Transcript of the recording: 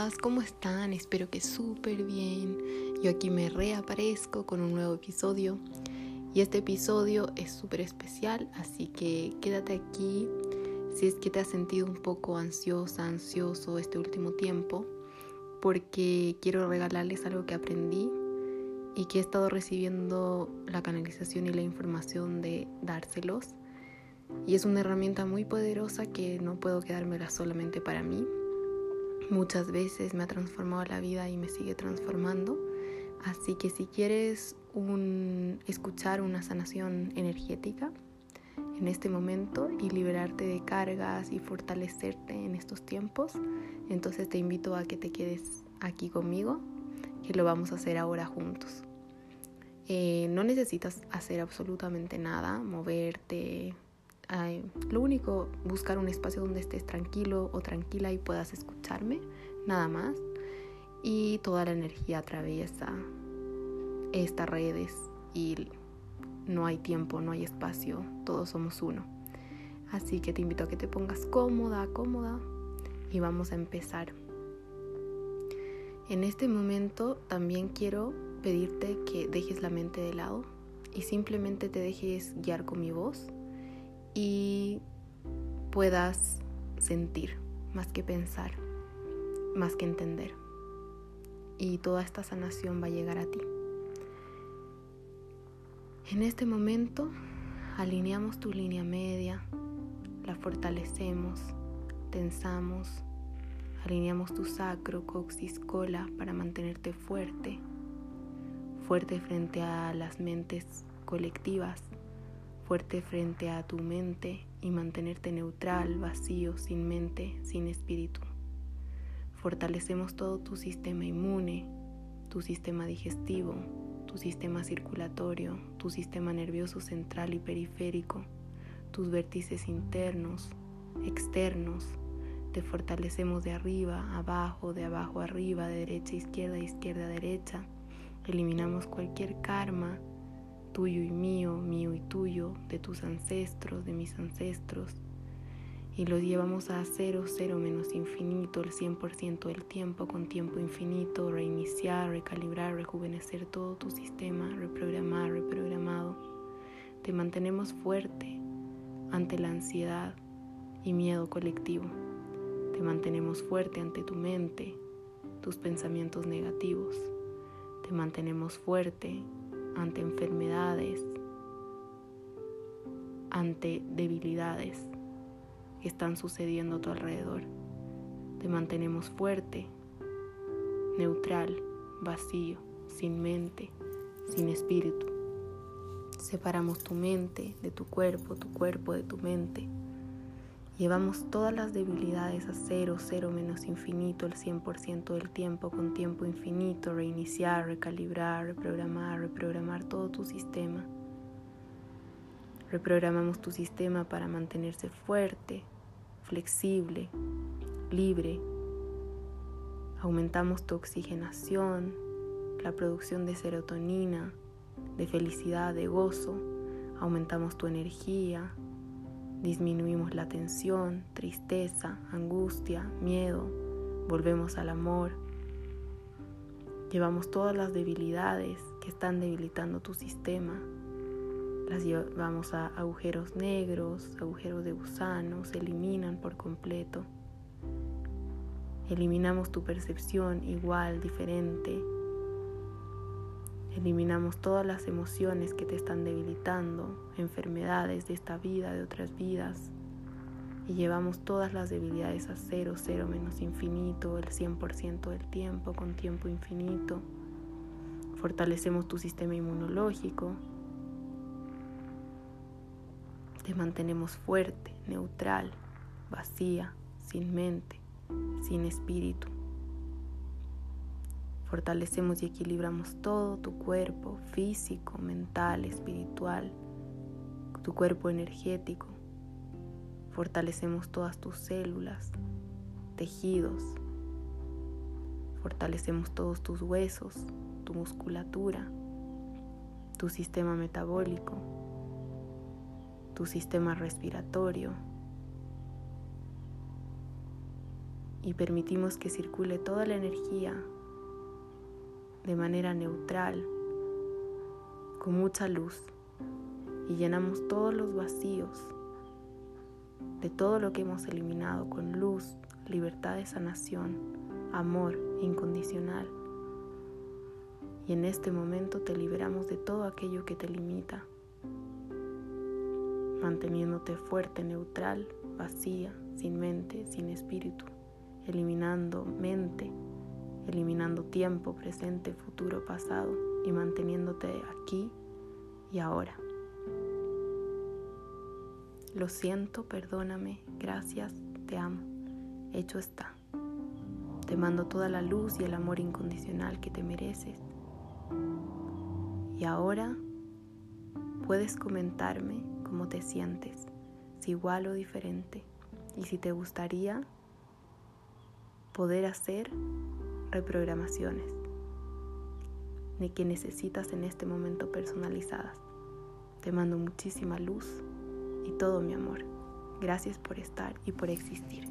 Todas, ¿cómo están? Espero que súper bien. Yo aquí me reaparezco con un nuevo episodio y este episodio es súper especial, así que quédate aquí si es que te has sentido un poco ansiosa, ansioso este último tiempo, porque quiero regalarles algo que aprendí y que he estado recibiendo la canalización y la información de dárselos. Y es una herramienta muy poderosa que no puedo quedármela solamente para mí. Muchas veces me ha transformado la vida y me sigue transformando. Así que si quieres escuchar una sanación energética en este momento y liberarte de cargas y fortalecerte en estos tiempos, entonces te invito a que te quedes aquí conmigo, que lo vamos a hacer ahora juntos. Eh, no necesitas hacer absolutamente nada, moverte. Lo único, buscar un espacio donde estés tranquilo o tranquila y puedas escucharme, nada más. Y toda la energía atraviesa estas redes y no hay tiempo, no hay espacio, todos somos uno. Así que te invito a que te pongas cómoda, cómoda y vamos a empezar. En este momento también quiero pedirte que dejes la mente de lado y simplemente te dejes guiar con mi voz y puedas sentir más que pensar, más que entender. Y toda esta sanación va a llegar a ti. En este momento alineamos tu línea media, la fortalecemos, tensamos, alineamos tu sacro, coxis, cola para mantenerte fuerte fuerte frente a las mentes colectivas, fuerte frente a tu mente y mantenerte neutral, vacío, sin mente, sin espíritu. Fortalecemos todo tu sistema inmune, tu sistema digestivo, tu sistema circulatorio, tu sistema nervioso central y periférico, tus vértices internos, externos. Te fortalecemos de arriba, abajo, de abajo, arriba, de derecha, izquierda, izquierda, derecha Eliminamos cualquier karma tuyo y mío, mío y tuyo, de tus ancestros, de mis ancestros, y los llevamos a cero, cero menos infinito, el 100% del tiempo con tiempo infinito, reiniciar, recalibrar, rejuvenecer todo tu sistema, reprogramar, reprogramado. Te mantenemos fuerte ante la ansiedad y miedo colectivo. Te mantenemos fuerte ante tu mente, tus pensamientos negativos te mantenemos fuerte ante enfermedades, ante debilidades que están sucediendo a tu alrededor. Te mantenemos fuerte, neutral, vacío, sin mente, sin espíritu. Separamos tu mente de tu cuerpo, tu cuerpo de tu mente Llevamos todas las debilidades a cero, cero menos infinito, el 100% del tiempo con tiempo infinito, reiniciar, recalibrar, reprogramar, reprogramar todo tu sistema. Reprogramamos tu sistema para mantenerse fuerte, flexible, libre. Aumentamos tu oxigenación, la producción de serotonina, de felicidad, de gozo. Aumentamos tu energía, Disminuimos la tensión, tristeza, angustia, miedo, volvemos al amor. Llevamos todas las debilidades que están debilitando tu sistema. Las llevamos a agujeros negros, agujeros de gusano, se eliminan por completo. Eliminamos tu percepción igual, diferente, Eliminamos todas las emociones que te están debilitando, enfermedades de esta vida, de otras vidas. Y llevamos todas las debilidades a cero, cero menos infinito, el 100% del tiempo, con tiempo infinito. Fortalecemos tu sistema inmunológico. Te mantenemos fuerte, neutral, vacía, sin mente, sin espíritu. Fortalecemos y equilibramos todo tu cuerpo físico, mental, espiritual, tu cuerpo energético. Fortalecemos todas tus células, tejidos. Fortalecemos todos tus huesos, tu musculatura, tu sistema metabólico, tu sistema respiratorio. Y permitimos que circule toda la energía de manera neutral, con mucha luz, y llenamos todos los vacíos de todo lo que hemos eliminado con luz, libertad de sanación, amor incondicional. Y en este momento te liberamos de todo aquello que te limita, manteniéndote fuerte, neutral, vacía, sin mente, sin espíritu, eliminando mente, eliminando tiempo, presente, futuro, pasado y manteniéndote aquí y ahora. Lo siento, perdóname, gracias, te amo. Hecho está. Te mando toda la luz y el amor incondicional que te mereces. Y ahora puedes comentarme cómo te sientes, si igual o diferente, y si te gustaría poder hacer reprogramaciones ni que necesitas en este momento personalizadas. Te mando muchísima luz y todo mi amor. Gracias por estar y por existir.